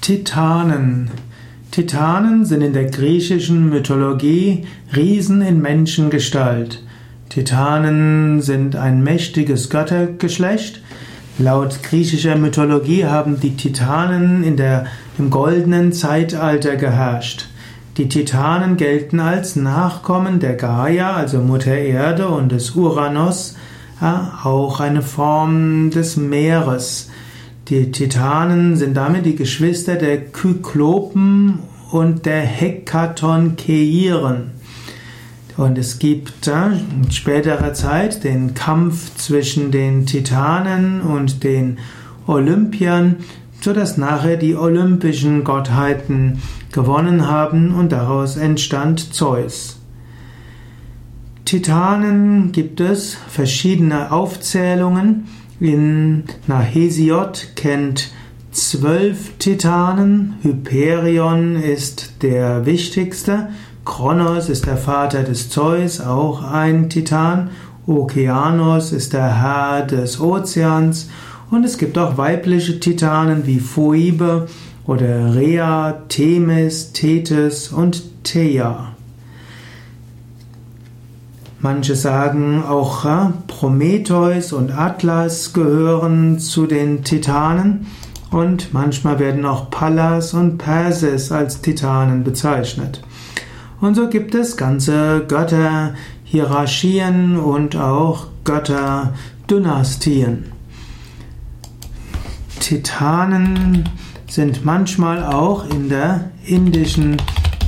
Titanen. Titanen sind in der griechischen Mythologie Riesen in Menschengestalt. Titanen sind ein mächtiges Göttergeschlecht. Laut griechischer Mythologie haben die Titanen in der, im goldenen Zeitalter geherrscht. Die Titanen gelten als Nachkommen der Gaia, also Mutter Erde, und des Uranus, auch eine Form des Meeres. Die Titanen sind damit die Geschwister der Kyklopen und der Hekatonkeiren. Und es gibt äh, in späterer Zeit den Kampf zwischen den Titanen und den Olympiern, so dass nachher die olympischen Gottheiten gewonnen haben und daraus entstand Zeus. Titanen gibt es verschiedene Aufzählungen. In Hesiod kennt zwölf Titanen. Hyperion ist der wichtigste. Kronos ist der Vater des Zeus, auch ein Titan. Okeanos ist der Herr des Ozeans. Und es gibt auch weibliche Titanen wie Phoebe oder Rhea, Themis, Tethys und Theia. Manche sagen auch Prometheus und Atlas gehören zu den Titanen und manchmal werden auch Pallas und Perses als Titanen bezeichnet. Und so gibt es ganze Götterhierarchien und auch Götterdynastien. Titanen sind manchmal auch in der indischen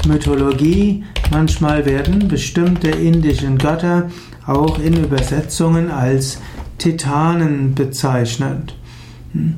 Mythologie Manchmal werden bestimmte indischen Götter auch in Übersetzungen als Titanen bezeichnet. Hm.